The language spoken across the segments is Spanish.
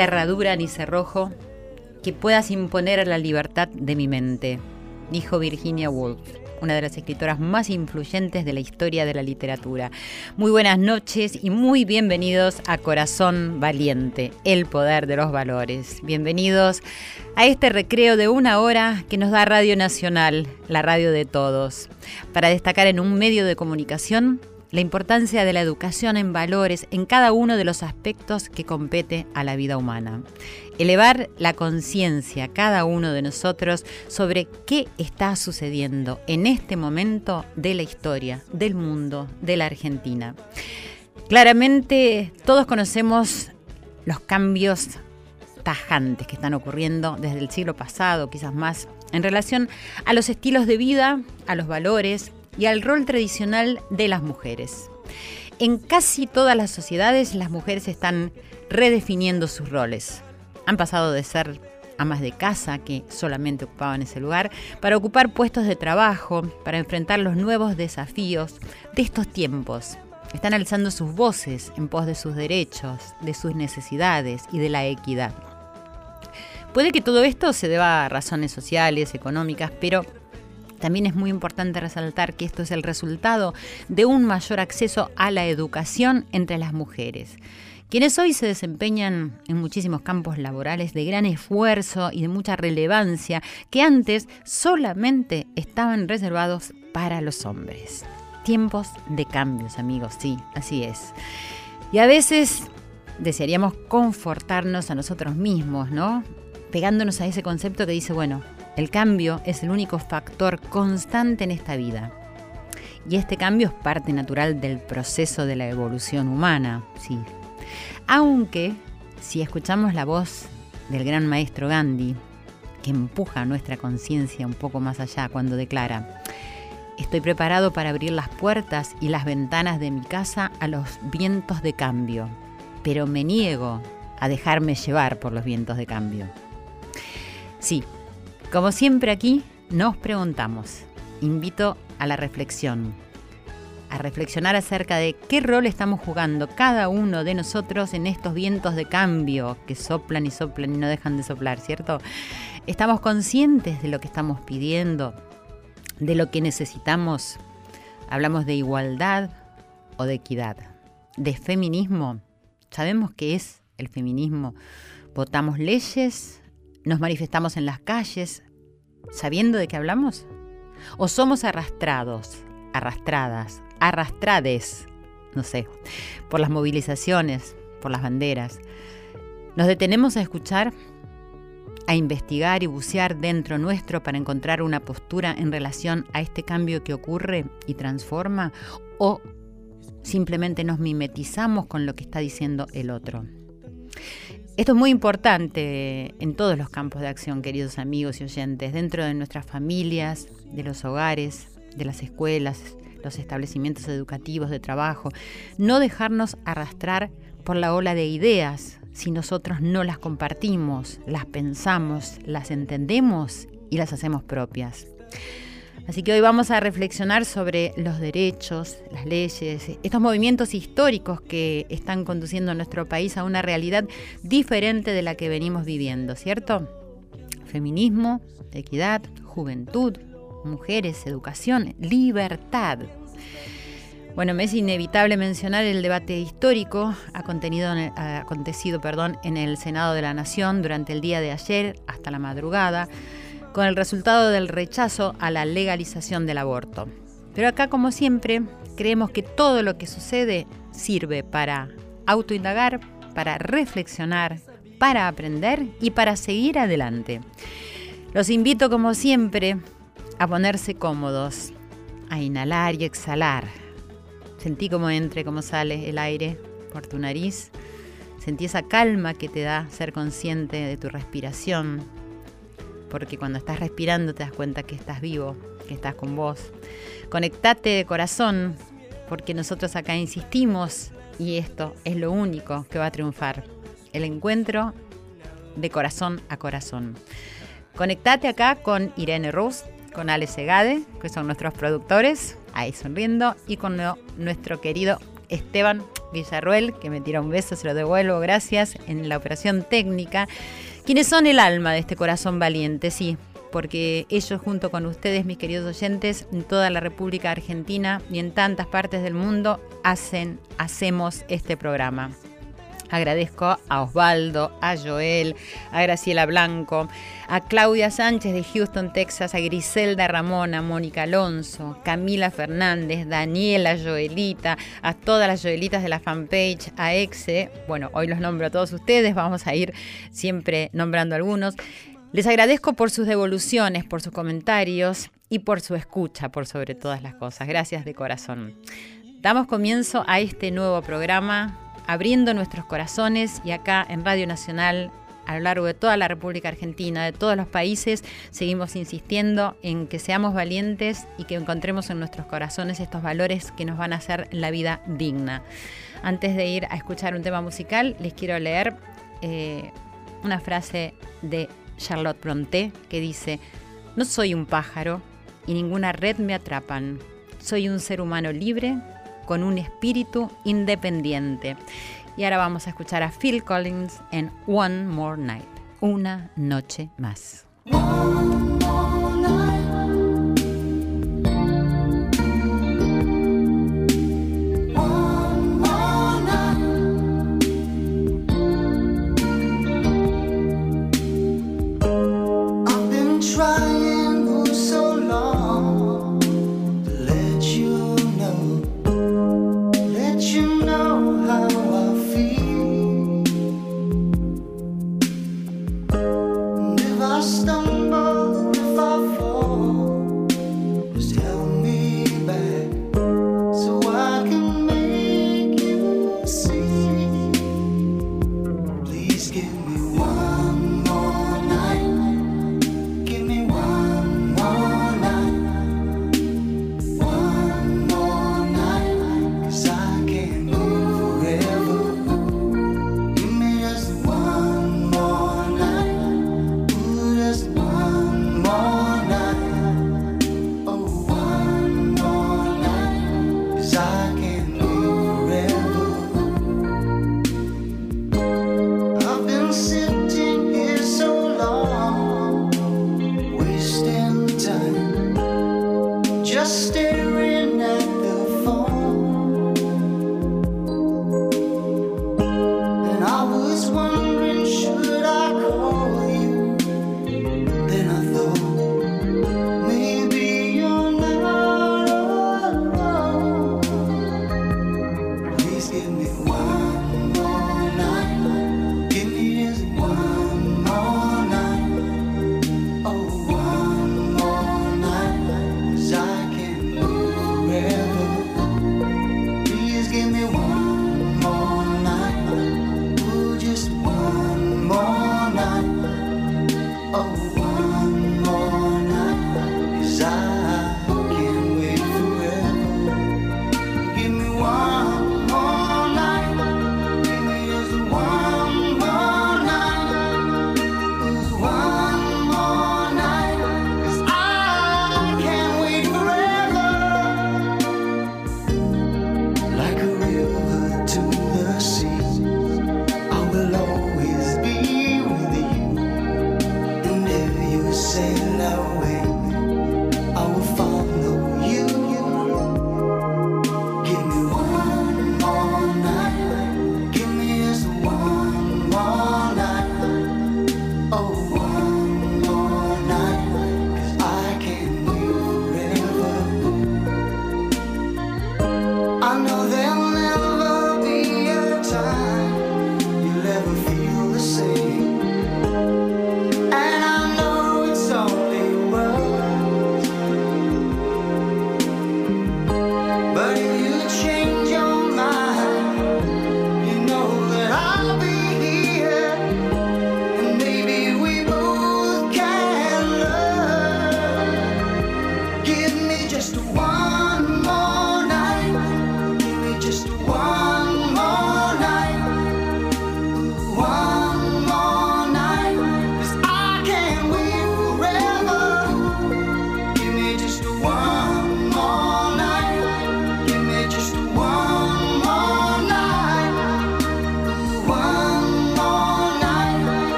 cerradura ni cerrojo que puedas imponer a la libertad de mi mente, dijo Virginia Woolf, una de las escritoras más influyentes de la historia de la literatura. Muy buenas noches y muy bienvenidos a Corazón Valiente, el poder de los valores. Bienvenidos a este recreo de una hora que nos da Radio Nacional, la radio de todos, para destacar en un medio de comunicación la importancia de la educación en valores en cada uno de los aspectos que compete a la vida humana. Elevar la conciencia cada uno de nosotros sobre qué está sucediendo en este momento de la historia, del mundo, de la Argentina. Claramente todos conocemos los cambios tajantes que están ocurriendo desde el siglo pasado, quizás más, en relación a los estilos de vida, a los valores, y al rol tradicional de las mujeres. En casi todas las sociedades las mujeres están redefiniendo sus roles. Han pasado de ser amas de casa que solamente ocupaban ese lugar, para ocupar puestos de trabajo, para enfrentar los nuevos desafíos de estos tiempos. Están alzando sus voces en pos de sus derechos, de sus necesidades y de la equidad. Puede que todo esto se deba a razones sociales, económicas, pero también es muy importante resaltar que esto es el resultado de un mayor acceso a la educación entre las mujeres quienes hoy se desempeñan en muchísimos campos laborales de gran esfuerzo y de mucha relevancia que antes solamente estaban reservados para los hombres. Tiempos de cambios, amigos, sí, así es. Y a veces desearíamos confortarnos a nosotros mismos, ¿no? Pegándonos a ese concepto que dice, bueno, el cambio es el único factor constante en esta vida. Y este cambio es parte natural del proceso de la evolución humana, sí. Aunque, si escuchamos la voz del gran maestro Gandhi, que empuja nuestra conciencia un poco más allá cuando declara, estoy preparado para abrir las puertas y las ventanas de mi casa a los vientos de cambio, pero me niego a dejarme llevar por los vientos de cambio. Sí, como siempre aquí, nos preguntamos, invito a la reflexión, a reflexionar acerca de qué rol estamos jugando cada uno de nosotros en estos vientos de cambio que soplan y soplan y no dejan de soplar, ¿cierto? ¿Estamos conscientes de lo que estamos pidiendo, de lo que necesitamos? Hablamos de igualdad o de equidad, de feminismo. ¿Sabemos qué es el feminismo? ¿Votamos leyes ¿Nos manifestamos en las calles sabiendo de qué hablamos? ¿O somos arrastrados, arrastradas, arrastrades, no sé, por las movilizaciones, por las banderas? ¿Nos detenemos a escuchar, a investigar y bucear dentro nuestro para encontrar una postura en relación a este cambio que ocurre y transforma? ¿O simplemente nos mimetizamos con lo que está diciendo el otro? Esto es muy importante en todos los campos de acción, queridos amigos y oyentes, dentro de nuestras familias, de los hogares, de las escuelas, los establecimientos educativos de trabajo. No dejarnos arrastrar por la ola de ideas si nosotros no las compartimos, las pensamos, las entendemos y las hacemos propias. Así que hoy vamos a reflexionar sobre los derechos, las leyes, estos movimientos históricos que están conduciendo a nuestro país a una realidad diferente de la que venimos viviendo, ¿cierto? Feminismo, equidad, juventud, mujeres, educación, libertad. Bueno, me es inevitable mencionar el debate histórico acontecido perdón, en el Senado de la Nación durante el día de ayer hasta la madrugada con el resultado del rechazo a la legalización del aborto. Pero acá, como siempre, creemos que todo lo que sucede sirve para autoindagar, para reflexionar, para aprender y para seguir adelante. Los invito, como siempre, a ponerse cómodos, a inhalar y exhalar. Sentí cómo entre, cómo sale el aire por tu nariz. Sentí esa calma que te da ser consciente de tu respiración. Porque cuando estás respirando te das cuenta que estás vivo, que estás con vos. Conectate de corazón, porque nosotros acá insistimos y esto es lo único que va a triunfar. El encuentro de corazón a corazón. Conectate acá con Irene Rus, con Ale Segade, que son nuestros productores, ahí sonriendo, y con nuestro querido Esteban Villarruel, que me tira un beso, se lo devuelvo, gracias, en la operación técnica, quienes son el alma de este corazón valiente, sí, porque ellos junto con ustedes, mis queridos oyentes, en toda la República Argentina y en tantas partes del mundo, hacen, hacemos este programa. Agradezco a Osvaldo, a Joel, a Graciela Blanco, a Claudia Sánchez de Houston, Texas, a Griselda Ramón, a Mónica Alonso, Camila Fernández, Daniela Joelita, a todas las Joelitas de la fanpage, a Exe, bueno, hoy los nombro a todos ustedes, vamos a ir siempre nombrando algunos. Les agradezco por sus devoluciones, por sus comentarios y por su escucha, por sobre todas las cosas. Gracias de corazón. Damos comienzo a este nuevo programa abriendo nuestros corazones y acá en Radio Nacional a lo largo de toda la República Argentina, de todos los países, seguimos insistiendo en que seamos valientes y que encontremos en nuestros corazones estos valores que nos van a hacer la vida digna. Antes de ir a escuchar un tema musical, les quiero leer eh, una frase de Charlotte Brontë que dice, no soy un pájaro y ninguna red me atrapan, soy un ser humano libre con un espíritu independiente. Y ahora vamos a escuchar a Phil Collins en One More Night, una noche más.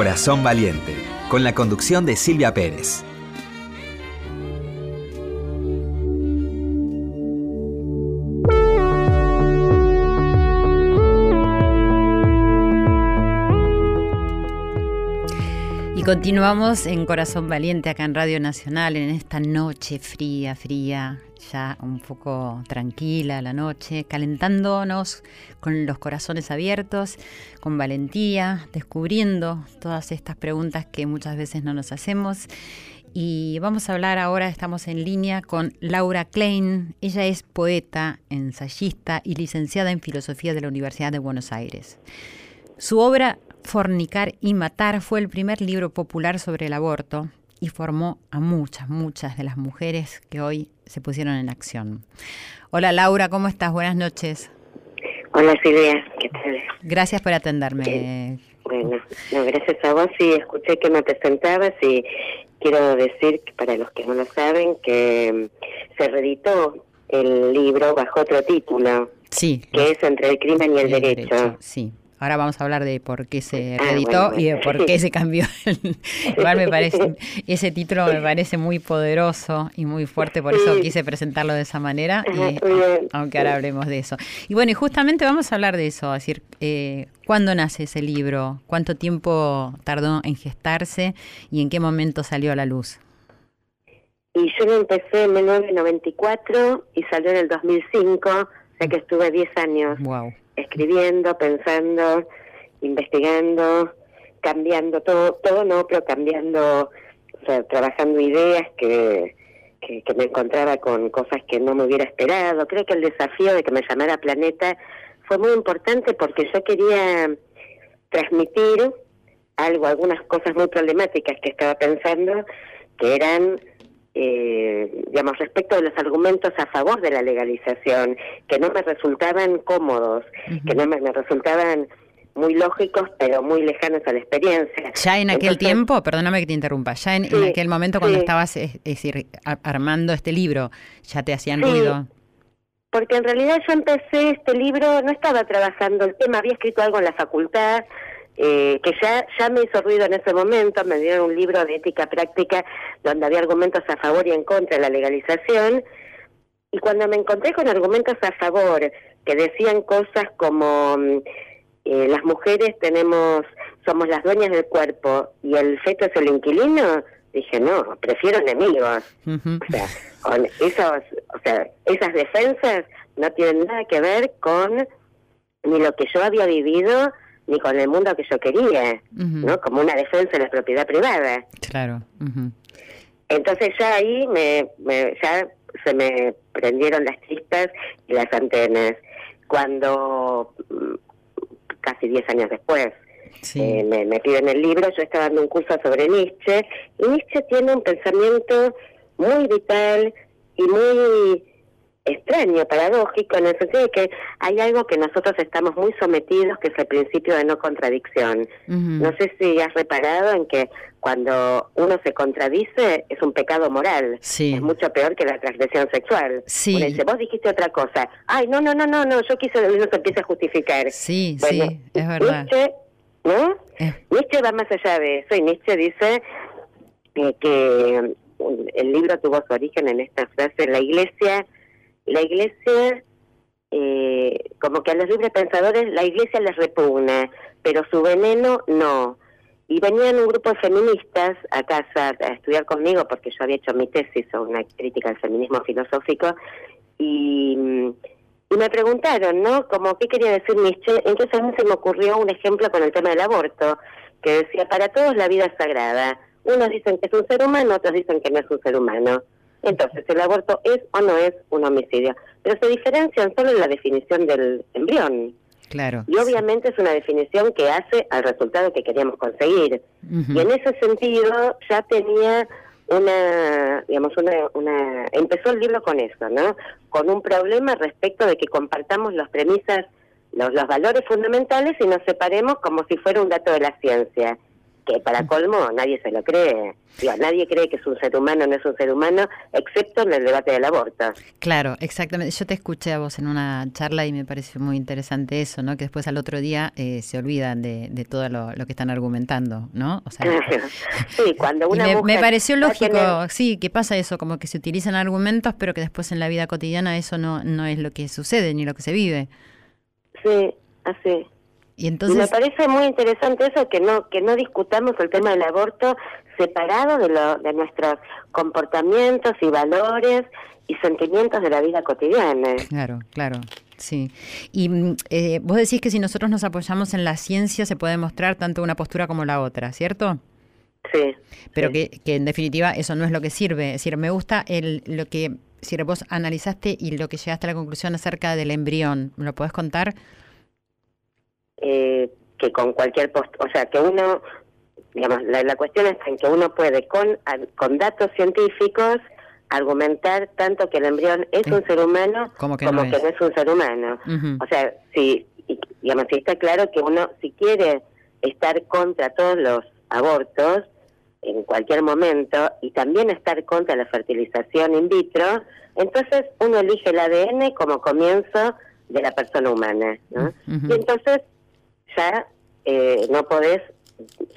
Corazón Valiente, con la conducción de Silvia Pérez. Continuamos en Corazón Valiente acá en Radio Nacional en esta noche fría, fría, ya un poco tranquila la noche, calentándonos con los corazones abiertos, con valentía, descubriendo todas estas preguntas que muchas veces no nos hacemos. Y vamos a hablar ahora, estamos en línea con Laura Klein. Ella es poeta, ensayista y licenciada en Filosofía de la Universidad de Buenos Aires. Su obra Fornicar y Matar fue el primer libro popular sobre el aborto y formó a muchas, muchas de las mujeres que hoy se pusieron en acción. Hola Laura, ¿cómo estás? Buenas noches. Hola Silvia, ¿qué tal? Gracias por atenderme. Bueno, gracias a vos y escuché que me presentabas y quiero decir que para los que no lo saben que mm, se reeditó el libro bajo otro título. Sí. Que es Entre el crimen y el, derecho. Sí. Ahora vamos a hablar de por qué se ah, reeditó y de por qué se cambió. Igual me parece, ese título me parece muy poderoso y muy fuerte, por eso quise presentarlo de esa manera, aunque ahora hablemos de eso. Y bueno, y justamente vamos a hablar de eso, es decir, eh, ¿cuándo nace ese libro? ¿Cuánto tiempo tardó en gestarse y en qué momento salió a la luz? Y yo lo empecé en 1994 y salió en el 2005, o sea que estuve 10 años. Wow escribiendo, pensando, investigando, cambiando todo, todo no, pero cambiando, o sea, trabajando ideas que, que, me encontraba con cosas que no me hubiera esperado. Creo que el desafío de que me llamara Planeta fue muy importante porque yo quería transmitir algo, algunas cosas muy problemáticas que estaba pensando, que eran eh, digamos, respecto de los argumentos a favor de la legalización, que no me resultaban cómodos, que no me, resultaban muy lógicos, pero muy lejanos a la experiencia. Ya en aquel tiempo, perdóname que te interrumpa, ya en, aquel momento cuando estabas, es, decir, armando este libro, ya te hacían ruido. Porque en realidad yo empecé este libro, no estaba trabajando el tema, había escrito algo en la facultad, eh, que ya, ya me hizo ruido en ese momento, me dieron un libro de ética práctica donde había argumentos a favor y en contra de la legalización, y cuando me encontré con argumentos a favor que decían cosas como mm, eh, las mujeres tenemos, somos las dueñas del cuerpo y el feto es el inquilino, dije no, prefiero enemigos. O sea, con esos, o sea, esas defensas no tienen nada que ver con ni lo que yo había vivido ni con el mundo que yo quería, ¿no? Como una defensa de la propiedad privada. Claro. Entonces ya ahí me, ya se me prendieron las chispas y las antenas. Cuando, mm, casi 10 años después, eh, me, me piden el libro, yo estaba dando un curso sobre Nietzsche, y Nietzsche tiene un pensamiento muy vital y muy extraño, paradójico, en el sentido de que hay algo que nosotros estamos muy sometidos, que es el principio de no contradicción. No sé si has reparado en que cuando uno se contradice es un pecado moral. Es mucho peor que la transgresión sexual. Sí. dice, vos dijiste otra cosa. Ay, no, no, no, no, no, yo quise, uno se empieza a justificar. Sí, sí, es verdad. Nietzsche, ¿no? Nietzsche va más allá de eso y Nietzsche dice eh, que el libro tuvo su origen en esta frase, la iglesia la iglesia, eh, como que a los libres pensadores la iglesia les repugna, pero su veneno no. Y venían un grupo de feministas a casa a estudiar conmigo porque yo había hecho mi tesis sobre una crítica al feminismo filosófico y, y me preguntaron, ¿no? Como, ¿qué quería decir Nietzsche? Entonces a mí se me ocurrió un ejemplo con el tema del aborto, que decía, para todos la vida es sagrada. Unos dicen que es un ser humano, otros dicen que no es un ser humano. Entonces, el aborto es o no es un homicidio, pero se diferencian solo en la definición del embrión. Claro. Y obviamente es una definición que hace al resultado que queríamos conseguir. Y en ese sentido ya tenía una, digamos, una, una, empezó el libro con eso, ¿no? Con un problema respecto de que compartamos las premisas, los, los valores fundamentales y nos separemos como si fuera un dato de la ciencia que para colmo nadie se lo cree. Digo, nadie cree que es un ser humano, no es un ser humano, excepto en el debate del aborto. Claro, exactamente. Yo te escuché a vos en una charla y me pareció muy interesante eso, ¿no? Que después al otro día eh, se olvidan de, de todo lo, que están argumentando, ¿no? O sea, sí, cuando una me, me, pareció lógico, sí, que pasa eso, como que se utilizan argumentos, pero que después en la vida cotidiana eso no, no es lo que sucede ni lo que se vive. Sí, así. Y entonces me parece muy interesante eso que no que no discutamos el tema del aborto separado de lo, de nuestros comportamientos y valores y sentimientos de la vida cotidiana. Claro, claro. Sí. Y mm, eh, vos decís que si nosotros nos apoyamos en la ciencia se puede mostrar tanto una postura como la otra, ¿cierto? Sí. Pero Que, que en definitiva eso no es lo que sirve. Es decir, me gusta el, lo que si vos analizaste y lo que llegaste a la conclusión acerca del embrión. ¿Me lo podés contar? Eh, que con cualquier post o sea, que uno, digamos, la, cuestión está en que uno puede con, con datos científicos argumentar tanto que el embrión es un ser humano como que, no, es. un ser humano. O sea, si, digamos, si está claro que uno, si quiere estar contra todos los abortos en cualquier momento y también estar contra la fertilización in vitro, entonces uno elige el ADN como comienzo de la persona humana. ¿no? Y entonces ya eh, no podés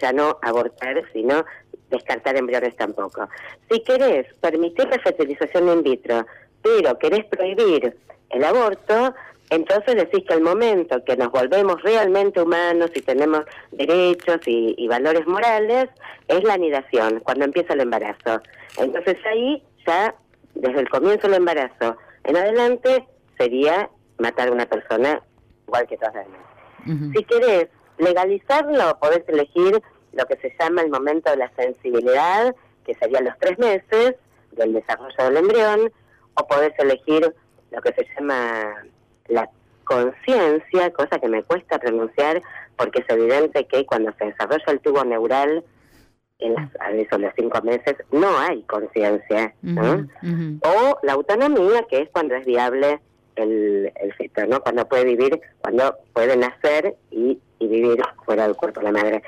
ya no abortar, sino descartar embriones tampoco. Si querés permitir la fertilización in vitro, pero querés prohibir el aborto, entonces decís que el momento que nos volvemos realmente humanos y tenemos derechos y, y, valores morales es la anidación, cuando empieza el embarazo. Entonces ahí ya, desde el comienzo del embarazo en adelante, sería matar a una persona igual que todas las demás. Si querés legalizarlo, podés elegir lo que se llama el momento de la sensibilidad, que serían los tres meses del desarrollo del embrión, o podés elegir lo que se llama la conciencia, cosa que me cuesta pronunciar porque es evidente que cuando se desarrolla el tubo neural, en las, a eso los cinco meses, no hay conciencia. O la autonomía, que es cuando es viable el, el feto, ¿no? Cuando puede vivir, cuando puede nacer y, vivir fuera del cuerpo de la madre.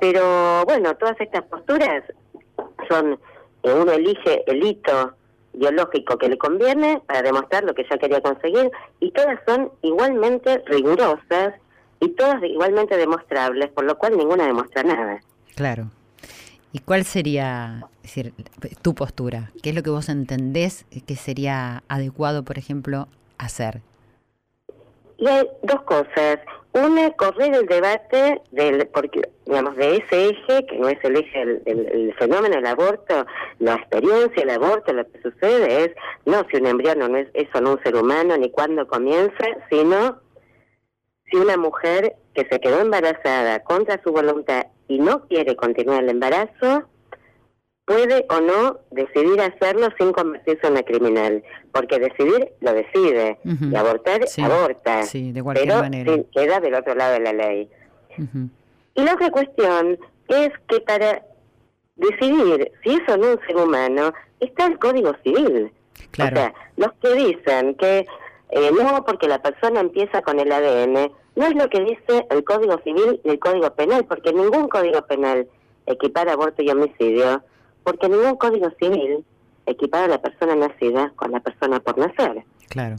Pero bueno, todas estas posturas son, eh, uno elige el hito biológico que le conviene para demostrar lo que ya quería conseguir y todas son igualmente rigurosas y todas igualmente demostrables, por lo cual ninguna demuestra nada. Claro. ¿Y cuál sería tu postura? ¿Qué es lo que vos entendés que sería adecuado, por ejemplo, hacer? Y hay dos cosas. Una, correr el debate del, porque, digamos, de ese eje, que no es el eje del, fenómeno del aborto, la experiencia del aborto, lo que sucede es, no si un embrión no es eso, no un ser humano, ni cuándo comienza, sino si una mujer que se quedó embarazada contra su voluntad y no quiere continuar el embarazo, puede o no decidir hacerlo sin convertirse en una criminal, porque decidir lo decide, y abortar, aborta, pero queda del otro lado de la ley. Y la otra cuestión es que para decidir si es o no un ser humano, está el Código Civil. O sea, los que dicen que eh, no porque la persona empieza con el ADN, no es lo que dice el Código Civil y el Código Penal, porque ningún Código Penal equipara aborto y homicidio porque ningún código civil equipara a la persona nacida con la persona por nacer. Claro.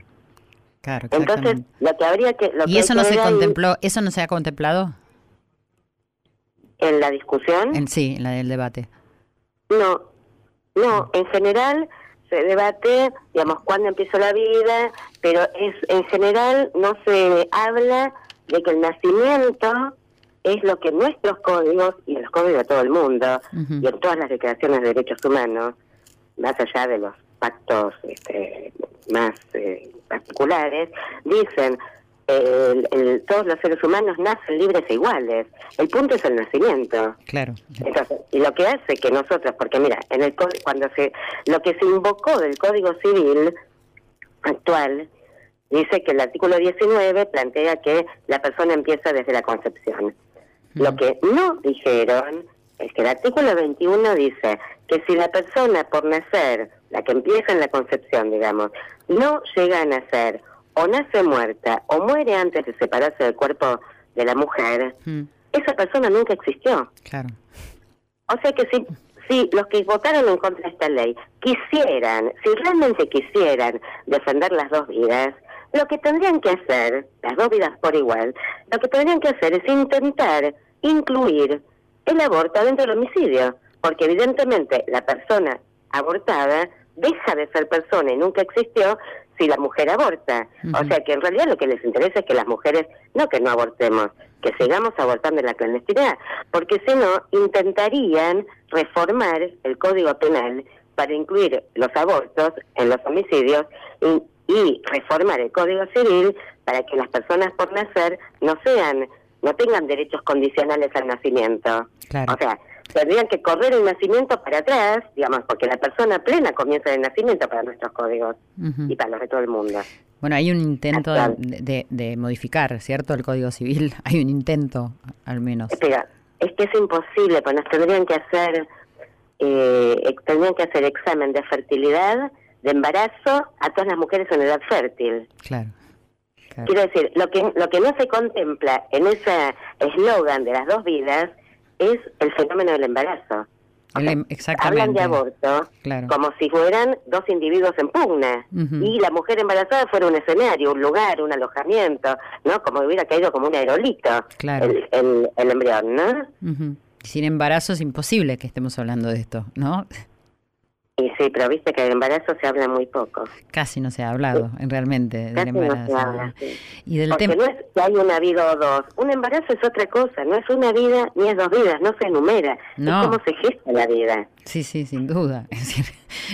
Claro, Entonces, lo que habría que... ¿Y eso no se contempló, eso no se ha contemplado? ¿En la discusión? En, sí, en la del debate. No, no, en general se debate, digamos, cuándo empezó la vida, pero es en general no se habla de que el nacimiento es lo que nuestros códigos y los códigos de todo el mundo y en todas las declaraciones de derechos humanos, más allá de los pactos este, más eh, particulares, dicen el, todos los seres humanos nacen libres e iguales. El punto es el nacimiento. Claro. Entonces, y lo que hace que nosotros, porque mira, en el cuando se lo que se invocó del Código Civil actual dice que el artículo 19 plantea que la persona empieza desde la concepción. Lo que no dijeron es que el artículo 21 dice que si la persona por nacer, la que empieza en la concepción, digamos, no llega a nacer o nace muerta o muere antes de separarse del cuerpo de la mujer, esa persona nunca existió. Claro. O sea que si, si los que votaron en contra de esta ley quisieran, si realmente quisieran defender las dos vidas, lo que tendrían que hacer, las dos vidas por igual, lo que tendrían que hacer es intentar incluir el aborto dentro del homicidio, porque evidentemente la persona abortada deja de ser persona y nunca existió si la mujer aborta. O sea que en realidad lo que les interesa es que las mujeres, no que no abortemos, que sigamos abortando en la clandestinidad, porque si no, intentarían reformar el Código Penal para incluir los abortos en los homicidios y, y reformar el Código Civil para que las personas por nacer no sean, no tengan derechos condicionales al nacimiento. Claro. O sea, tendrían que correr el nacimiento para atrás, digamos, porque la persona plena comienza el nacimiento para nuestros códigos y para los de todo el mundo. Bueno, hay un intento de, de- de modificar, ¿cierto? El Código Civil. Hay un intento, al menos. Espera, es que es imposible, pues nos tendrían que hacer, eh, tendrían que hacer examen de fertilidad, de embarazo a todas las mujeres en edad fértil. Claro. claro. Quiero decir, lo que lo que no se contempla en ese eslogan de las dos vidas es el fenómeno del embarazo. O El sea, em- exactamente. Hablan de aborto Claro. como si fueran dos individuos en pugna y la mujer embarazada fuera un escenario, un lugar, un alojamiento, ¿no? Como hubiera caído como un aerolito Claro. el, el, el embrión, ¿no? Ujú. Sin embarazo es imposible que estemos hablando de esto, ¿no? Sí, pero viste que del embarazo se habla muy poco. Casi no se ha hablado, en realmente, del Casi no embarazo. se habla. sí. Y del Porque no es que hay una vida o dos. Un embarazo es otra cosa, no es una vida ni es dos vidas, no se enumera. No. Es cómo se gesta la vida. Sí, sí, sin duda. Es decir,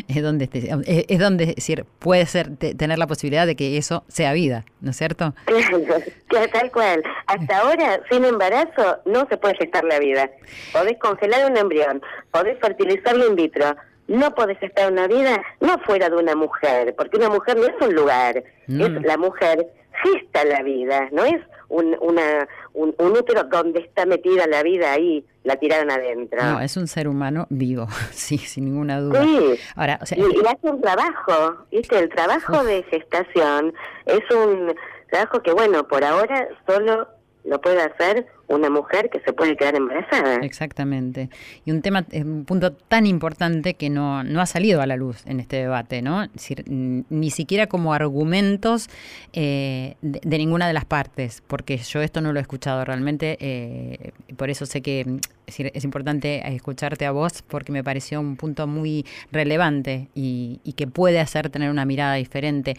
es donde, es, es donde es decir, puede ser te- tener la posibilidad de que eso sea vida, ¿no es cierto? Claro, que tal cual. Hasta ahora, sin embarazo, no se puede gestar la vida. Podés congelar un embrión, podés fertilizarlo in vitro. No podés gestar una vida no fuera de una mujer, porque una mujer no es un lugar, Mm. es la mujer gesta la vida, no es un, una, un, un útero donde está metida la vida ahí, la tiraron adentro. No, es un ser humano vivo, sí, sin ninguna duda. Sí. Ahora, o sea, Y, y hace un trabajo, ¿viste? El trabajo de gestación es un trabajo que, bueno, por ahora solo lo puede hacer una mujer que se puede quedar embarazada. Exactamente. Y un tema, eh, un punto tan importante que no, no ha salido a la luz en este debate, ¿no? Es decir, ni siquiera como argumentos eh, de, ninguna de las partes, porque yo esto no lo he escuchado realmente, eh, por eso sé que es, importante escucharte a vos, porque me pareció un punto muy relevante y, que puede hacer tener una mirada diferente.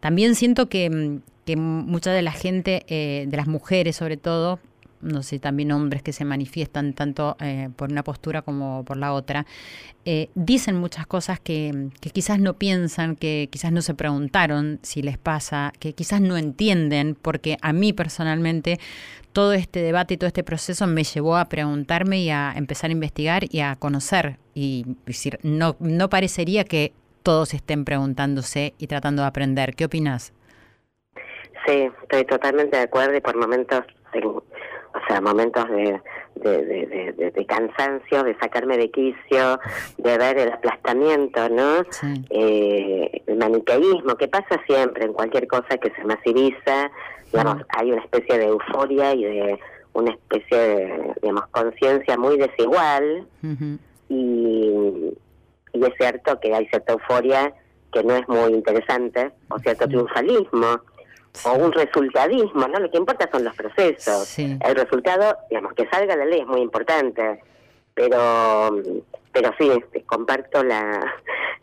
También siento que, que mucha de la gente, eh, de las mujeres sobre todo, no sé, también hombres que se manifiestan tanto eh, por una postura como por la otra, eh, dicen muchas cosas que, que quizás no piensan, que quizás no se preguntaron si les pasa, que quizás no entienden, porque a mí personalmente todo este debate y todo este proceso me llevó a preguntarme y a empezar a investigar y a conocer. Y decir, no, no parecería que todos estén preguntándose y tratando de aprender. ¿Qué opinas? Sí, estoy totalmente de acuerdo y por momentos, o sea, momentos de, de, de, de- cansancio, de sacarme de quicio, de ver el aplastamiento, ¿no? Sí. eh, el maniqueísmo, que pasa siempre en cualquier cosa que se masiviza, digamos, hay una especie de euforia y de una especie de, digamos, conciencia muy desigual y, y es cierto que hay cierta euforia que no es muy interesante, o cierto triunfalismo, o un resultadismo, ¿no? Lo que importa son los procesos. Sí. El resultado, digamos, que salga la ley es muy importante, pero pero sí, este, comparto la,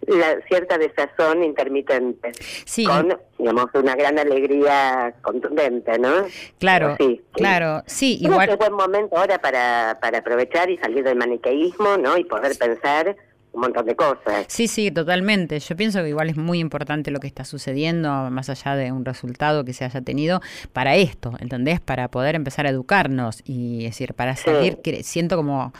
la cierta desazón intermitente Sí. con, digamos, una gran alegría contundente, ¿no? Claro, sí, sí. claro, sí, Creo igual. que es buen momento ahora para, para aprovechar y salir del maniqueísmo, ¿no? Y poder pensar un montón de cosas. Sí, sí, totalmente. Yo pienso que igual es muy importante lo que está sucediendo, más allá de un resultado que se haya tenido, para esto, ¿entendés? Para poder empezar a educarnos y es decir, para seguir, siento como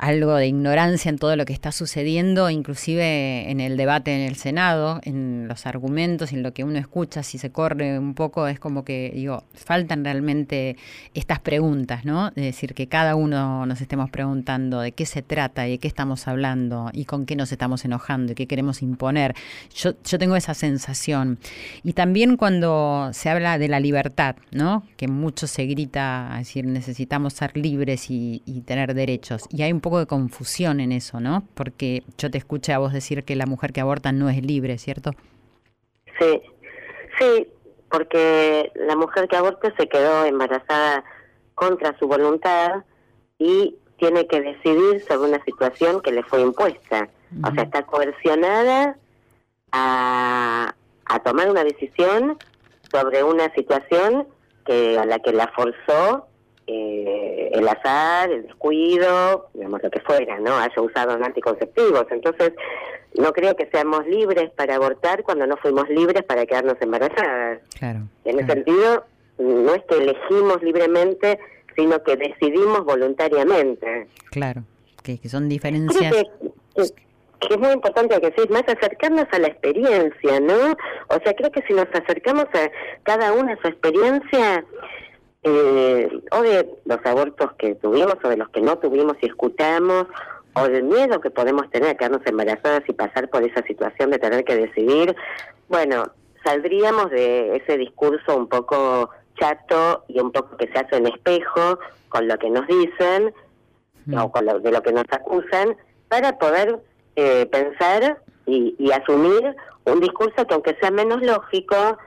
algo de ignorancia en todo lo que está sucediendo, inclusive en el debate en el Senado, en los argumentos, en lo que uno escucha, si se corre un poco, es como que, digo, faltan realmente estas preguntas, ¿no? Es decir, que cada uno nos estemos preguntando de qué se trata y de qué estamos hablando y con qué nos estamos enojando y qué queremos imponer. Yo, yo tengo esa sensación. Y también cuando se habla de la libertad, ¿no? Que mucho se grita, es decir, necesitamos ser libres y, tener derechos. Y hay un de confusión en eso, ¿no? Porque yo te escuché a vos decir que la mujer que aborta no es libre, ¿cierto? Sí, sí, porque la mujer que aborta se quedó embarazada contra su voluntad y tiene que decidir sobre una situación que le fue impuesta. O sea, está coercionada a, a tomar una decisión sobre una situación que a la que la forzó eh, el azar, el descuido, digamos lo que fuera, ¿no? Haya usado anticonceptivos. Entonces, no creo que seamos libres para abortar cuando no fuimos libres para quedarnos embarazadas. Claro. En ese sentido, no es que elegimos libremente, sino que decidimos voluntariamente. Claro, que, son diferencias. Que, que, es muy importante lo que decís, más acercarnos a la experiencia, ¿no? O sea, creo que si nos acercamos a cada una a su experiencia, eh, o de los abortos que tuvimos o de los que no tuvimos y escuchamos, o del miedo que podemos tener a quedarnos embarazadas y pasar por esa situación de tener que decidir, bueno, saldríamos de ese discurso un poco chato y un poco que se hace en espejo con lo que nos dicen mm. o con lo, de lo que nos acusan para poder eh, pensar y, y asumir un discurso que aunque sea menos lógico,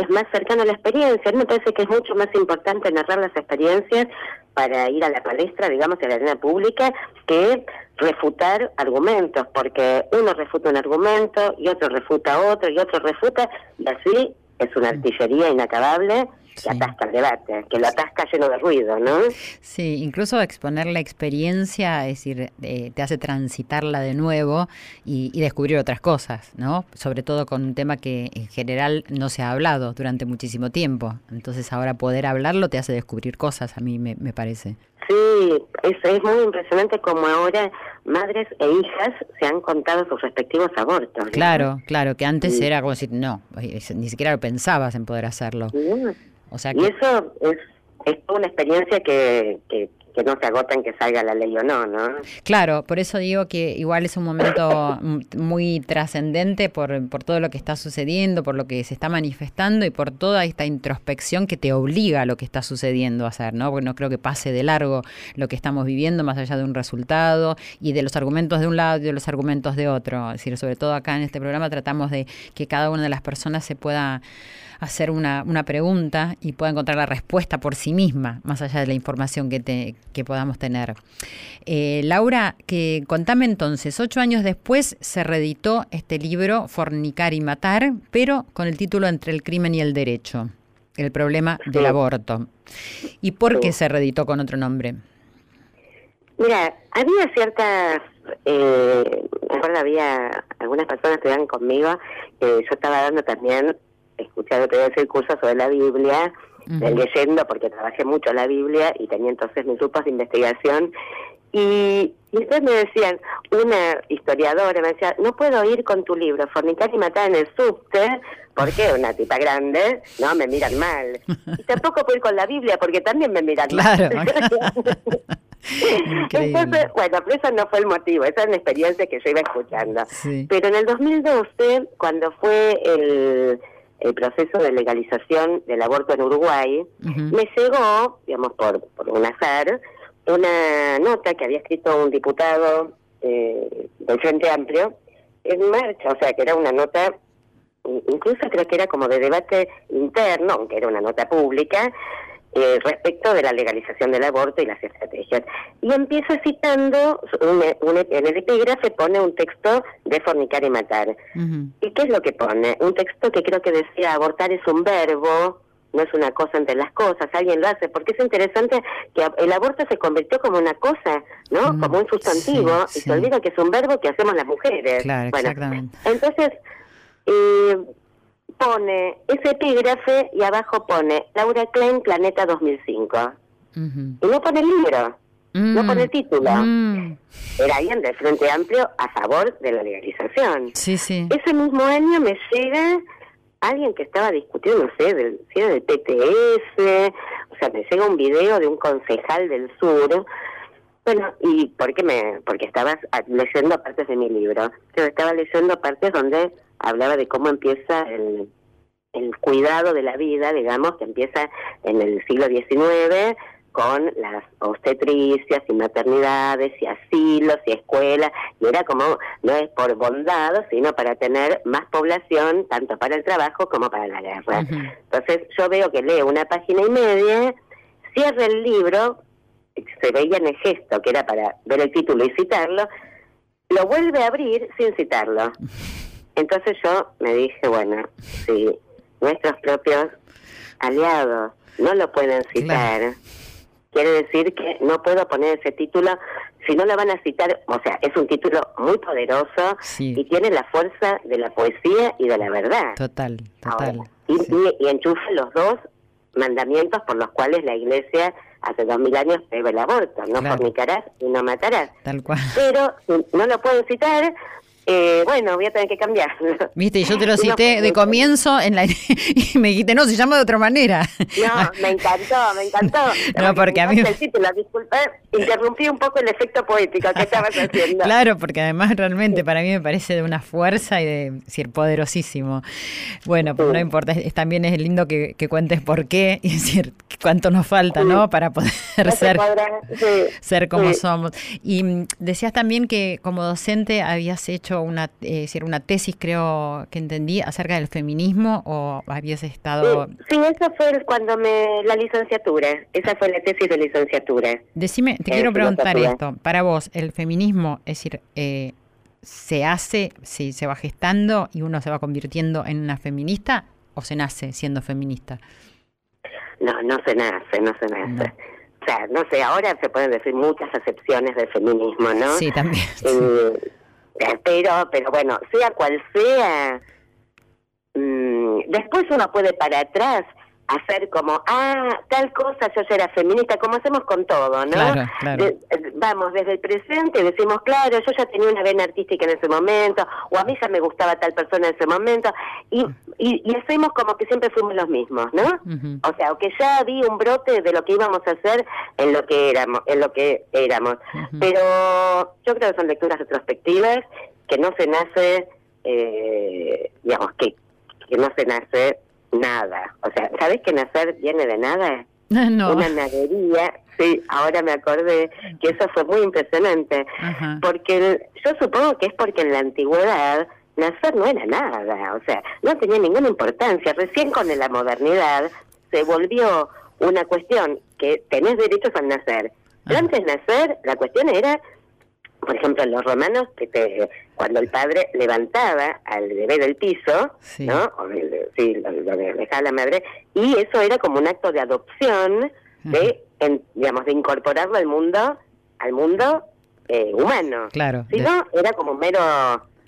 es más cercano a la experiencia. A mí me parece que es mucho más importante narrar las experiencias para ir a la palestra, digamos, a la arena pública, que refutar argumentos, porque uno refuta un argumento y otro refuta otro y otro refuta, y así es una artillería inacabable que atasca el debate, que lo atasca lleno de ruido, ¿no? Sí, incluso exponer la experiencia, es decir, eh, te hace transitarla de nuevo y, descubrir otras cosas, ¿no? Sobre todo con un tema que en general no se ha hablado durante muchísimo tiempo. Entonces ahora poder hablarlo te hace descubrir cosas, a mí me, parece. Sí, es, es muy impresionante como ahora madres e hijas se han contado sus respectivos abortos. Claro, claro, que antes era como decir, no, ni siquiera lo pensabas en poder hacerlo. Y eso es, es una experiencia que, que, que no se agota en que salga la ley o no, ¿no? Claro, por eso digo que igual es un momento muy trascendente por, por todo lo que está sucediendo, por lo que se está manifestando y por toda esta introspección que te obliga a lo que está sucediendo a hacer, ¿no? Porque no creo que pase de largo lo que estamos viviendo más allá de un resultado y de los argumentos de un lado y de los argumentos de otro. Es decir, sobre todo acá en este programa tratamos de que cada una de las personas se pueda hacer una, una pregunta y pueda encontrar la respuesta por sí misma, más allá de la información que, te, que podamos tener. Eh, Laura, que contame entonces, ocho años después se reeditó este libro, Fornicar y Matar, pero con el título Entre el crimen y el derecho, el problema del aborto. ¿Y por qué se reeditó con otro nombre? Mira, había ciertas, eh, había algunas personas que iban conmigo, que yo estaba dando también escuchado que el curso sobre la Biblia, leyendo, porque trabajé mucho la Biblia y tenía entonces mis grupos de investigación. Y, y entonces me decían, una historiadora me decía, no puedo ir con tu libro, Fornicar y Matar en el subte, porque una tipa grande, no, me miran mal. Y tampoco puedo ir con la Biblia, porque también me miran mal. Entonces, bueno, pero eso no fue el motivo, esa es una experiencia que yo iba escuchando. Pero en el 2012, cuando fue el el proceso de legalización del aborto en Uruguay, me llegó, digamos, por, por un azar, una nota que había escrito un diputado eh, del Frente Amplio en marcha, o sea, que era una nota, incluso creo que era como de debate interno, aunque era una nota pública, eh, respecto de la legalización del aborto y las estrategias. Y empieza citando, en el epígrafe pone un texto de fornicar y matar. ¿Y qué es lo que pone? Un texto que creo que decía abortar es un verbo, no es una cosa entre las cosas, alguien lo hace, porque es interesante que el aborto se convirtió como una cosa, ¿no? Mm, como un sustantivo, y se olvida que es un verbo que hacemos las mujeres. Claro, exactamente. Entonces, eh, pone ese epígrafe y abajo pone Laura Klein, Planeta 2005. Y no pone el libro. no Mm. pone título. Mm. Era alguien del Frente Amplio a favor de la legalización. Sí, sí. Ese mismo año me llega alguien que estaba discutiendo, no sé, del, si era del PTS, o sea, me llega un video de un concejal del sur. Bueno, ¿y por qué me...? Porque estabas leyendo partes de mi libro. Yo estaba leyendo partes donde hablaba de cómo empieza el, el cuidado de la vida, digamos, que empieza en el siglo XIX con las obstetricias y maternidades y asilos y escuelas, y era como, no es por bondad, sino para tener más población, tanto para el trabajo como para la guerra. Entonces yo veo que lee una página y media, cierra el libro, se veía en el gesto que era para ver el título y citarlo, lo vuelve a abrir sin citarlo. Entonces yo me dije, bueno, si nuestros propios aliados no lo pueden citar, quiere decir que no puedo poner ese título, si no lo van a citar, o sea, es un título muy poderoso Sí. y tiene la fuerza de la poesía y de la verdad. Total, Ahora, total. y, Sí. y- y enchufa los dos mandamientos por los cuales la iglesia hace dos mil años prohíbe el aborto, no Claro. fornicarás y no matarás. Tal cual. Pero si no lo pueden citar, eh, bueno, voy a tener que cambiarlo. Viste, yo te lo No, cité de comienzo en la y me dijiste, no, se llama de otra manera. No, me encantó, me encantó. No, porque a mí- El título, disculpa, interrumpí un poco el efecto poético que estabas haciendo. Claro, porque además realmente para mí me parece de una fuerza y de decir poderosísimo. Bueno, pero no importa, es, también es lindo que, que cuentes por qué y decir cuánto nos falta, ¿no? Para poder No ser podrá, sí, ser como somos. Y mm, decías también que como docente habías hecho una, eh, decir, una tesis, creo que entendí, acerca del feminismo o habías estado... Sí, sí, eso fue cuando me la licenciatura. Esa fue la tesis de licenciatura. Decime, te Eh, quiero preguntar esto. Para vos, ¿el feminismo, es decir, eh, se hace, si se va gestando y uno se va convirtiendo en una feminista o se nace siendo feminista? No, no se nace, no se nace. No. O sea, no sé, ahora se pueden decir muchas acepciones del feminismo, ¿no? Sí, también. sí. Eh, pero, pero bueno, sea cual sea, mm, después uno puede para atrás hacer como, ah, tal cosa, yo ya era feminista, como hacemos con todo, ¿no? Claro, claro. De- eh, vamos, desde el presente decimos, claro, yo ya tenía una vena artística en ese momento, o a mí ya me gustaba tal persona en ese momento, y, y, y hacemos como que siempre fuimos los mismos, ¿no? O sea, o que ya había un brote de lo que íbamos a hacer en lo que éramos, en lo que éramos. Pero yo creo que son lecturas retrospectivas que no se nace, eh, digamos, que, que no se nace nada. O sea, ¿sabes que nacer viene de nada? No. Una nadería. Sí, ahora me acordé que eso fue muy impresionante. Porque el- yo supongo que es porque en la antigüedad nacer no era nada, o sea, no tenía ninguna importancia. Recién con la modernidad se volvió una cuestión que tenés derechos al nacer. Pero Ah. antes de nacer, la cuestión era, por ejemplo, los romanos, que te, cuando el padre levantaba al bebé del piso, Sí. ¿no? O el- sí, lo, lo dejaba la madre, y eso era como un acto de adopción, de, en- digamos, de incorporarlo al mundo, al mundo eh, humano. Claro. Si de- no, era como mero,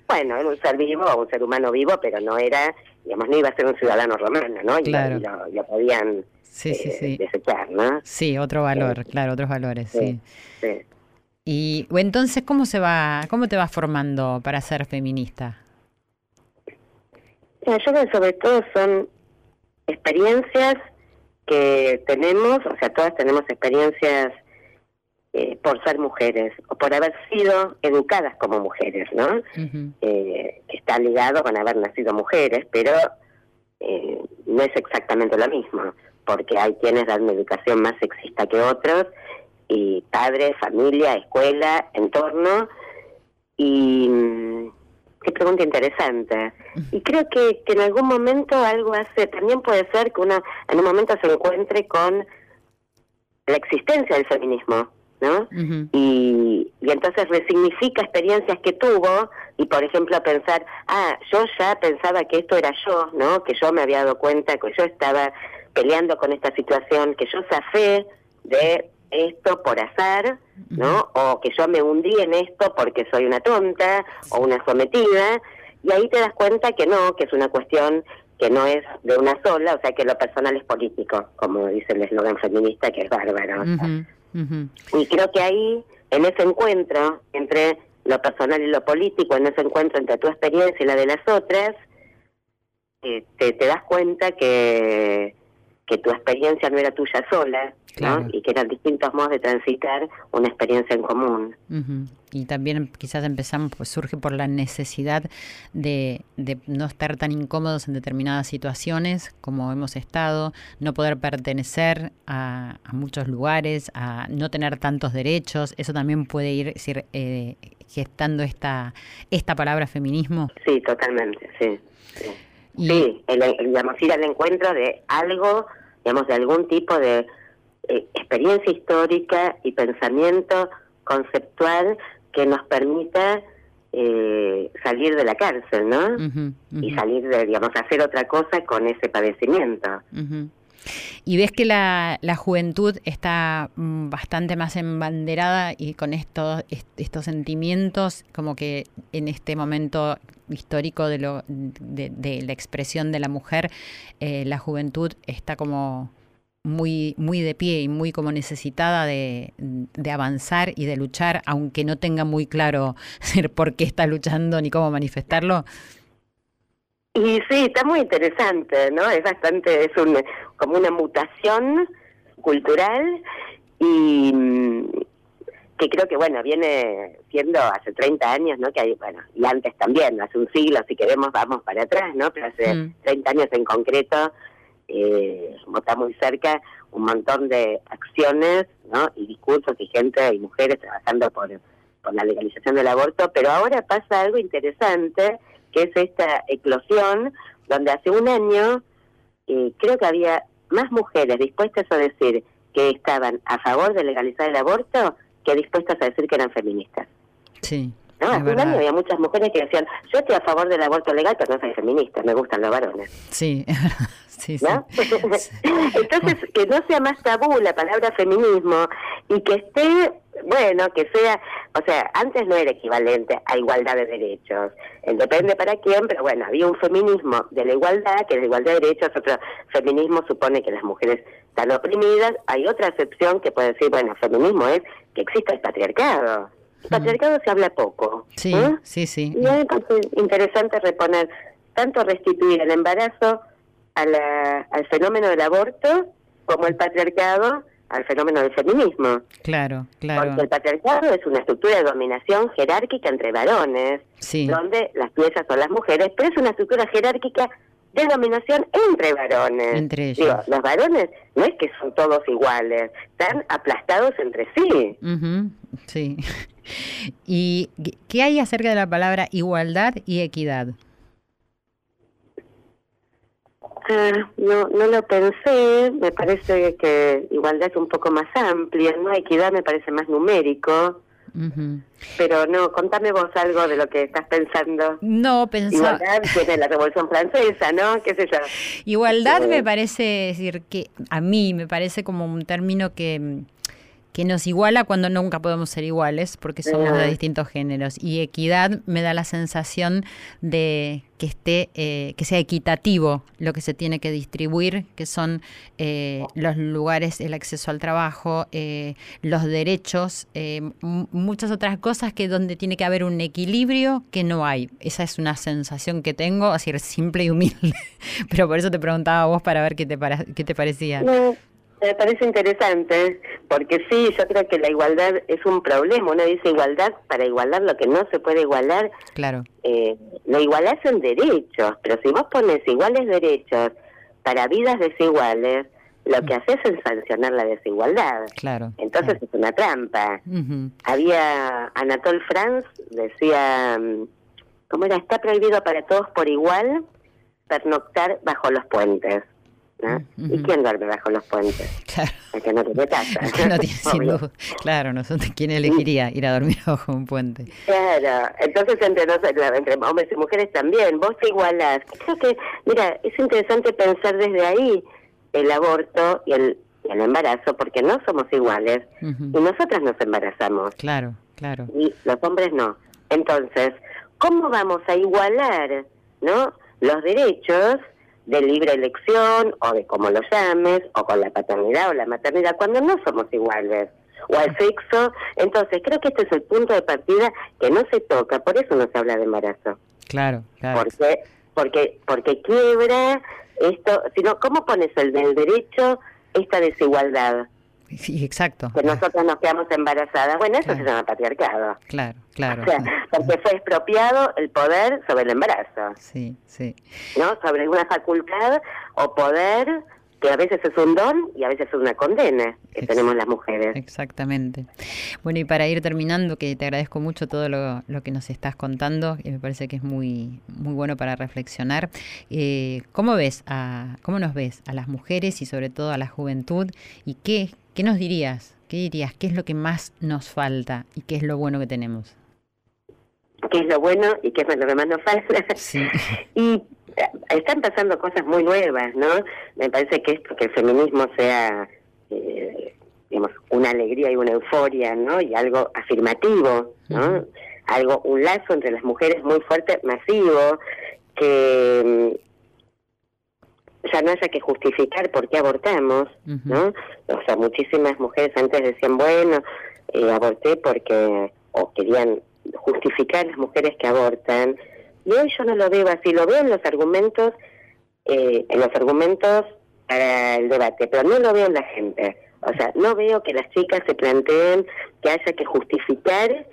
bueno, era un ser vivo, un ser humano vivo, pero no era, digamos, no iba a ser un ciudadano romano, ¿no? Y, lo- Claro. y lo, lo podían Sí, eh, sí. desechar, ¿no? Sí, otro valor, claro, otros valores, sí. Y entonces, ¿cómo se va, cómo te vas formando para ser feminista? Mira, yo creo que sobre todo son experiencias que tenemos, o sea, todas tenemos experiencias eh, por ser mujeres o por haber sido educadas como mujeres, ¿no? Eh, que está ligado con haber nacido mujeres, pero eh, no es exactamente lo mismo, porque hay quienes dan una educación más sexista que otros, y padres, familia, escuela, entorno, y mm, qué pregunta interesante. Y creo que, que en algún momento algo hace, también puede ser que uno en un momento se encuentre con la existencia del feminismo, ¿no? Y, y entonces resignifica experiencias que tuvo y por ejemplo pensar, ah, yo ya pensaba que esto era yo, ¿no? Que yo me había dado cuenta que yo estaba peleando con esta situación, que yo zafé de esto por azar, ¿no? O que yo me hundí en esto porque soy una tonta o una sometida y ahí te das cuenta que no, que es una cuestión que no es de una sola, o sea que lo personal es político, como dice el eslogan feminista, que es bárbaro. Y creo que ahí, en ese encuentro entre lo personal y lo político, en ese encuentro entre tu experiencia y la de las otras, eh, te, te das cuenta que, que tu experiencia no era tuya sola, y que eran distintos modos de transitar una experiencia en común. Y también quizás empezamos, pues surge por la necesidad de, de, no estar tan incómodos en determinadas situaciones como hemos estado, no poder pertenecer a, muchos lugares, a no tener tantos derechos. Eso también puede ir decir, eh, gestando esta, esta palabra feminismo. Sí, totalmente, sí. Sí, el, digamos, ir al encuentro de algo, digamos, de algún tipo de eh, experiencia histórica y pensamiento conceptual que nos permita eh, salir de la cárcel, ¿no? Y salir de, digamos, hacer otra cosa con ese padecimiento. Y ves que la, la, juventud está mm, bastante más embanderada y con estos, estos sentimientos, como que en este momento histórico de, lo, de, la expresión de la mujer, eh, la juventud está como muy, muy de pie y muy como necesitada de, avanzar y de luchar, aunque no tenga muy claro por qué está luchando ni cómo manifestarlo? Y sí, está muy interesante, ¿no? Es bastante, es un, como una mutación cultural y mm, que creo que, bueno, viene siendo hace 30 años, ¿no? Que hay, bueno, y antes también, hace un siglo, si queremos, vamos para atrás, ¿no? Pero hace 30 mm. años en concreto, eh, está muy cerca, un montón de acciones ¿no? y discursos y gente y mujeres trabajando por, por la legalización del aborto, pero ahora pasa algo interesante, que es esta eclosión, donde hace un año eh, creo que había más mujeres dispuestas a decir que estaban a favor de legalizar el aborto que dispuestas a decir que eran feministas. Sí. ¿No? Hace un año había muchas mujeres que decían, yo estoy a favor del aborto legal, pero no soy feminista, me gustan los varones. Sí, sí, Entonces, que no sea más tabú la palabra feminismo y que esté, bueno, que sea, o sea, antes no era equivalente a igualdad de derechos. Eh, depende para quién, pero bueno, había un feminismo de la igualdad, que la igualdad de derechos, otro feminismo supone que las mujeres están oprimidas. Hay otra excepción que puede decir, bueno, feminismo es que exista el patriarcado. El patriarcado se habla poco. Sí, sí, sí. Y es interesante reponer, tanto restituir el embarazo a la, al fenómeno del aborto como el patriarcado al fenómeno del feminismo. Claro, claro. Porque el patriarcado es una estructura de dominación jerárquica entre varones, donde las piezas son las mujeres, pero es una estructura jerárquica de dominación entre varones. Entre ellos. los varones no es que son todos iguales, están aplastados entre sí. Sí. ¿Y qué hay acerca de la palabra igualdad y equidad? Ah, no, no lo pensé, me parece que igualdad es un poco más amplia, ¿no? Equidad me parece más numérico. Pero no, contame vos algo de lo que estás pensando. No, pensaba... Igualdad tiene la Revolución Francesa, ¿no? ¿Qué sé yo? Igualdad me parece, decir, que a mí me parece como un término que que nos iguala cuando nunca podemos ser iguales porque somos de distintos géneros. Y equidad me da la sensación de que esté eh, que sea equitativo lo que se tiene que distribuir que son eh, los lugares el acceso al trabajo eh, los derechos muchas otras cosas que donde tiene que haber un equilibrio que no hay. Esa es una sensación que tengo así simple y humilde. Pero por eso te preguntaba a vos para ver qué te qué te parecía me parece interesante, porque sí, yo creo que la igualdad es un problema. Uno dice igualdad para igualar lo que no se puede igualar. Claro. Eh, lo igualás en derechos, pero si vos pones iguales derechos para vidas desiguales, lo que haces es sancionar la desigualdad. Claro. Entonces es una trampa. Había Anatole France, decía, mm, ¿cómo era? Está prohibido para todos por igual pernoctar bajo los puentes. ¿Y quién duerme bajo los puentes? Claro. El que no tiene casa. El que no tiene, sin duda. Claro, nosotros, ¿quién elegiría ir a dormir bajo un puente? Claro, entonces entre, entre hombres y mujeres también, vos te igualás. Creo que, mira, es interesante pensar desde ahí el aborto y el, el embarazo, porque no somos iguales y nosotras nos embarazamos. Claro, claro. Y los hombres no. Entonces, ¿cómo vamos a igualar, no? Los derechos de libre elección o de cómo lo llames, o con la paternidad o la maternidad, cuando no somos iguales. o al sexo. Entonces, creo que este es el punto de partida que no se toca, por eso no se habla de embarazo. Claro, claro. Porque, porque, porque quiebra esto, sino, ¿cómo pones el del derecho esta desigualdad? Sí, exacto. Que nosotros nos quedamos embarazadas. Bueno, eso se llama patriarcado. Claro, claro. O sea, porque fue expropiado el poder sobre el embarazo. Sí, sí. ¿No? Sobre una facultad o poder que a veces es un don y a veces es una condena que tenemos las mujeres. Exactamente. Bueno, y para ir terminando, que te agradezco mucho todo lo, lo que nos estás contando, y me parece que es muy, muy bueno para reflexionar. Eh, ¿Cómo ves a, cómo nos ves a las mujeres y sobre todo a la juventud? ¿Y qué, qué nos dirías? ¿Qué dirías? ¿Qué es lo que más nos falta y qué es lo bueno que tenemos? ¿Qué es lo bueno y qué es lo que más nos falta? Sí. y están pasando cosas muy nuevas, ¿no? Me parece que esto, que el feminismo sea, eh, digamos, una alegría y una euforia, ¿no? Y algo afirmativo, ¿no? Algo, un lazo entre las mujeres muy fuerte, masivo, que mm, ya no haya que justificar por qué abortamos, ¿no? O sea, muchísimas mujeres antes decían, bueno, eh, aborté porque, o querían justificar las mujeres que abortan, y hoy yo no lo veo así, lo veo en los argumentos, eh, en los argumentos para el debate, pero no lo veo en la gente. O sea, no veo que las chicas se planteen que haya que justificar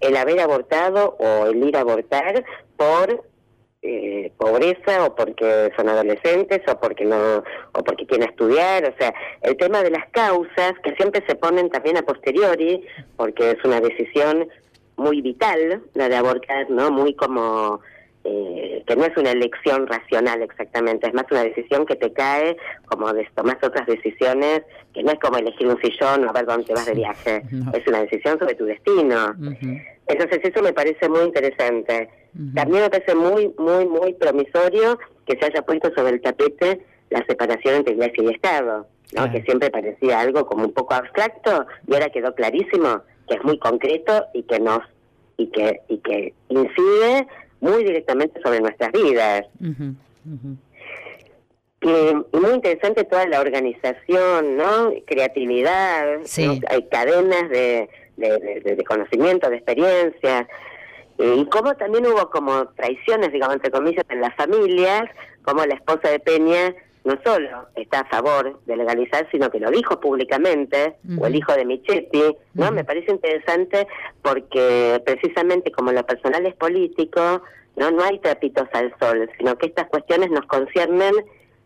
el haber abortado o el ir a abortar por eh, pobreza o porque son adolescentes o porque no o porque quieren estudiar o sea el tema de las causas que siempre se ponen también a posteriori porque es una decisión muy vital, la de abortar, ¿no? Muy como eh, que no es una elección racional exactamente, es más una decisión que te cae como de tomar otras decisiones, que no es como elegir un sillón o a ver dónde vas de viaje, es una decisión sobre tu destino. Entonces eso me parece muy interesante. También me parece muy, muy, muy promisorio que se haya puesto sobre el tapete la separación entre iglesia y Estado, ¿no? que siempre parecía algo como un poco abstracto y ahora quedó clarísimo que es muy concreto y que nos y que y que incide muy directamente sobre nuestras vidas. Y, muy interesante toda la organización, ¿no? Creatividad, hay cadenas de, de, conocimiento, de experiencias. Y como también hubo como traiciones, digamos, entre comillas, en las familias, como la esposa de Peña no solo está a favor de legalizar, sino que lo dijo públicamente, o el hijo de Michetti, ¿no? Me parece interesante porque precisamente como lo personal es político, no no hay trapitos al sol, sino que estas cuestiones nos conciernen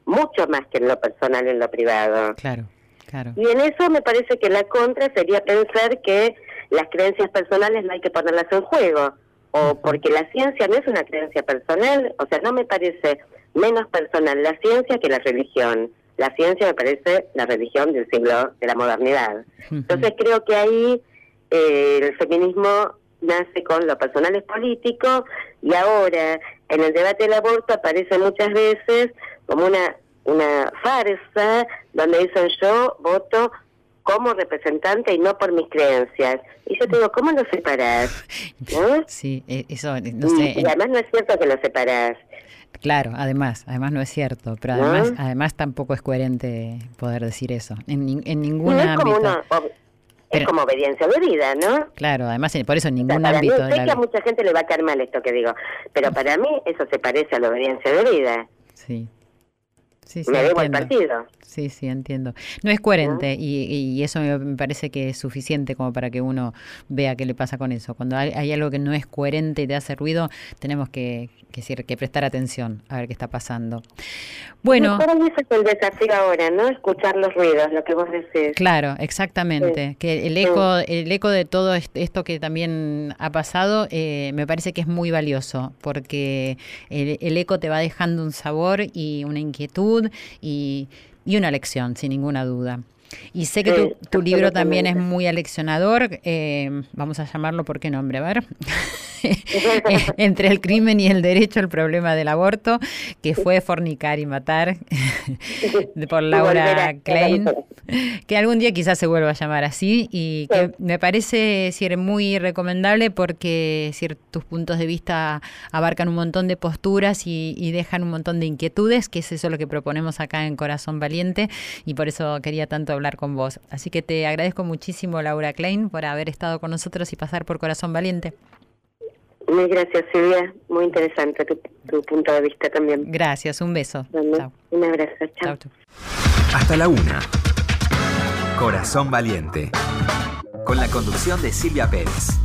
mucho más que en lo personal, en lo privado. Claro, claro. Y en eso me parece que la contra sería pensar que las creencias personales no hay que ponerlas en juego, o porque la ciencia no es una creencia personal, o sea, no me parece menos personal la ciencia que la religión. La ciencia me parece la religión del siglo de la modernidad. Entonces creo que ahí eh, el feminismo nace con lo personal es político y ahora en el debate del aborto aparece muchas veces como una una farsa donde dicen yo voto como representante y no por mis creencias. Y yo te digo, ¿cómo lo separás? Sí, e, eso, no sé. Y además no es cierto que lo separás. Claro, además, además no es cierto, pero además, además tampoco es coherente poder decir eso en, en ningún es ámbito. Como es como obediencia de vida, ¿no? Claro, además por eso en ningún ámbito. sé que a mucha gente le va a caer mal esto que digo, pero para mí eso se parece a la obediencia de vida. Sí, Sí, sí, debo al partido. Sí, sí, entiendo. No es coherente y, y, eso me parece que es suficiente como para que uno vea qué le pasa con eso. Cuando hay, hay algo que no es coherente y te hace ruido, tenemos que, que, decir, que prestar atención a ver qué está pasando. Bueno. Para mí es el desafío ahora, ¿no? Escuchar los ruidos, lo que vos decís. Claro, exactamente. Que el eco, el eco de todo esto que también ha pasado, eh, me parece que es muy valioso, porque el, el eco te va dejando un sabor y una inquietud y, y una lección, sin ninguna duda. Y sé que tu, tu libro también es muy aleccionador. Eh, vamos a llamarlo por qué nombre, a ver. Entre el crimen y el derecho, el problema del aborto, que fue fornicar y matar, por Laura Klein, que algún día quizás se vuelva a llamar así, y que me parece si muy recomendable porque si tus puntos de vista abarcan un montón de posturas y, y dejan un montón de inquietudes, que es eso lo que proponemos acá en Corazón Valiente, y por eso quería tanto hablar con vos. Así que te agradezco muchísimo, Laura Klein, por haber estado con nosotros y pasar por Corazón Valiente. Muy gracias, Silvia. Muy interesante tu, punto de vista también. Gracias, un beso. Un abrazo. Chao. Hasta la una. Corazón Valiente. Con la conducción de Silvia Pérez.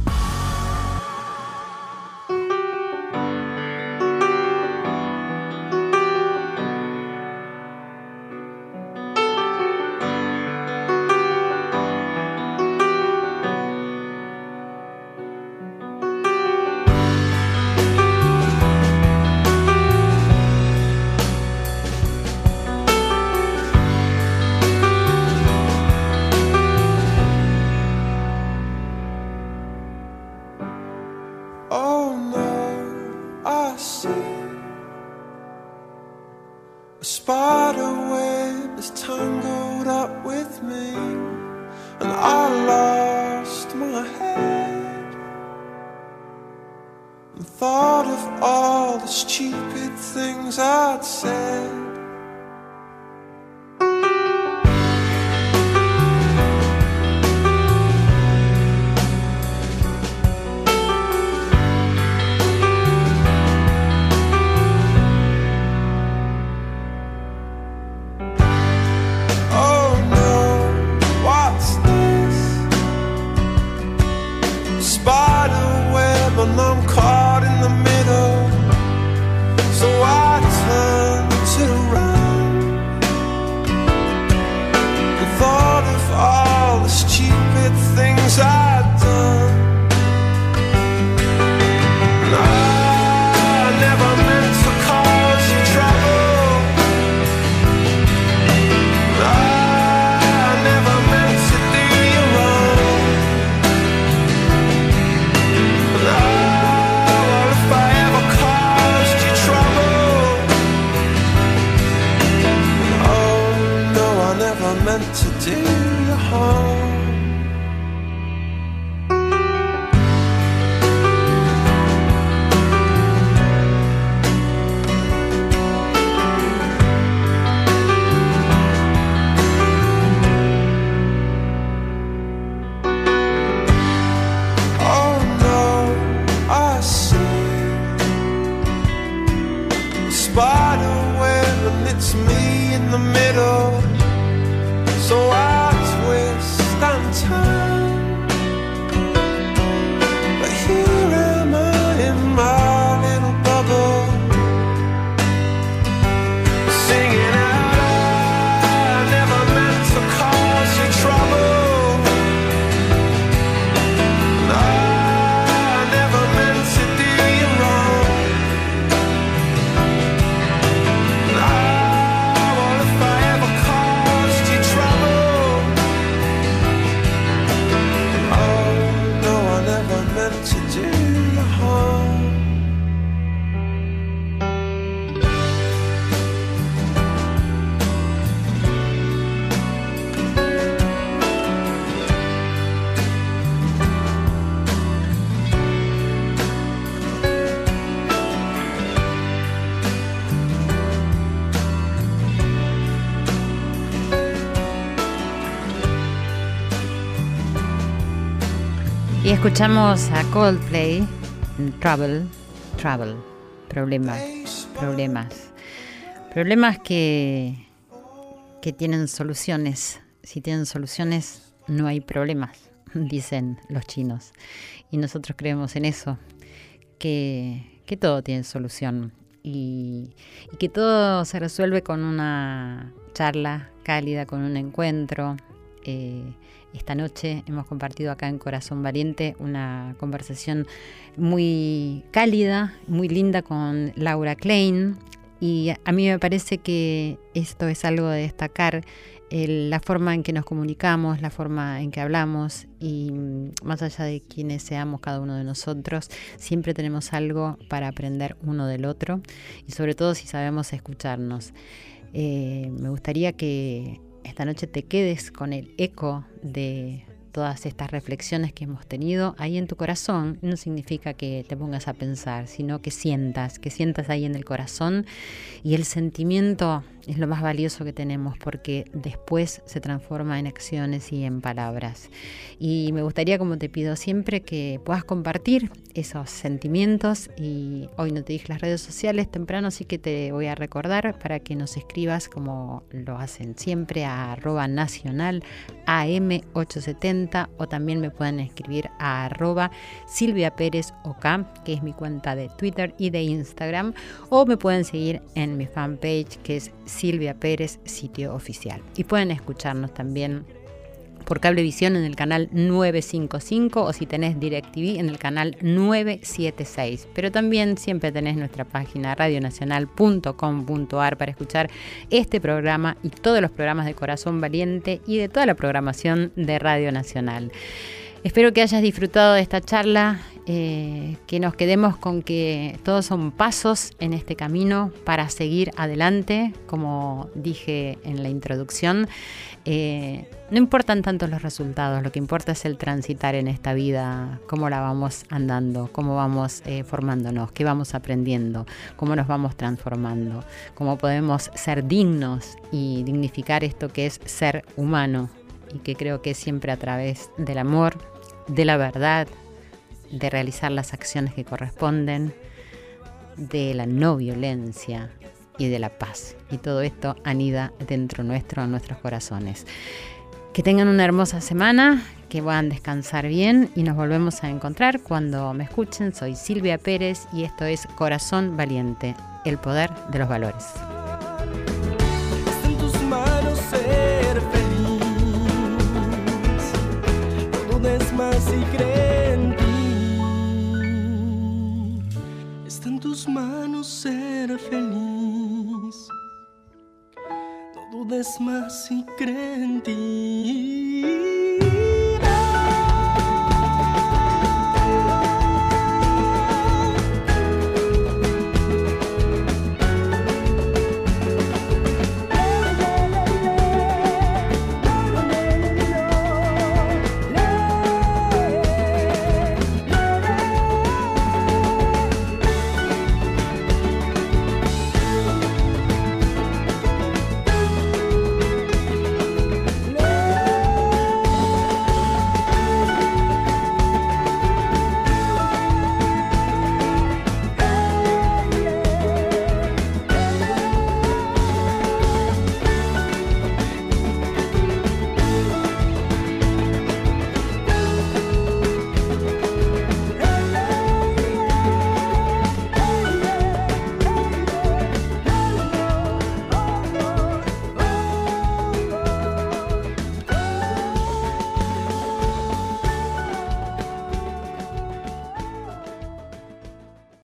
Escuchamos a Coldplay, Trouble, Trouble, problemas, problemas, problemas que, que tienen soluciones. Si tienen soluciones, no hay problemas, dicen los chinos. Y nosotros creemos en eso, que, que todo tiene solución y, y que todo se resuelve con una charla cálida, con un encuentro. Eh, esta noche hemos compartido acá en Corazón Valiente una conversación muy cálida, muy linda con Laura Klein. Y a mí me parece que esto es algo de destacar, la forma en que nos comunicamos, la forma en que hablamos y mm, más allá de quienes seamos cada uno de nosotros, siempre tenemos algo para aprender uno del otro y sobre todo si sabemos escucharnos. Eh, me gustaría que esta noche te quedes con el eco de todas estas reflexiones que hemos tenido ahí en tu corazón. No significa que te pongas a pensar, sino que sientas, que sientas ahí en el corazón y el sentimiento es lo más valioso que tenemos porque después se transforma en acciones y en palabras. Y me gustaría, como te pido siempre, que puedas compartir esos sentimientos y hoy no te dije las redes sociales temprano, así que te voy a recordar para que nos escribas como lo hacen siempre a arroba nacional AM870 o también me pueden escribir a arroba Silvia Pérez OK, que es mi cuenta de Twitter y de Instagram, o me pueden seguir en mi fanpage que es Silvia Pérez, sitio oficial. Y pueden escucharnos también por Cablevisión en el canal 955 o si tenés DirecTV en el canal 976. Pero también siempre tenés nuestra página radionacional.com.ar para escuchar este programa y todos los programas de Corazón Valiente y de toda la programación de Radio Nacional. Espero que hayas disfrutado de esta charla, eh, que nos quedemos con que todos son pasos en este camino para seguir adelante, como dije en la introducción. Eh, no importan tanto los resultados, lo que importa es el transitar en esta vida, cómo la vamos andando, cómo vamos eh, formándonos, qué vamos aprendiendo, cómo nos vamos transformando, cómo podemos ser dignos y dignificar esto que es ser humano y que creo que siempre a través del amor, de la verdad, de realizar las acciones que corresponden, de la no violencia y de la paz. Y todo esto anida dentro nuestro, en nuestros corazones. Que tengan una hermosa semana, que puedan descansar bien y nos volvemos a encontrar cuando me escuchen. Soy Silvia Pérez y esto es Corazón Valiente, el poder de los valores. Y en ti. Está en tus manos ser feliz. No dudes más y cree en ti.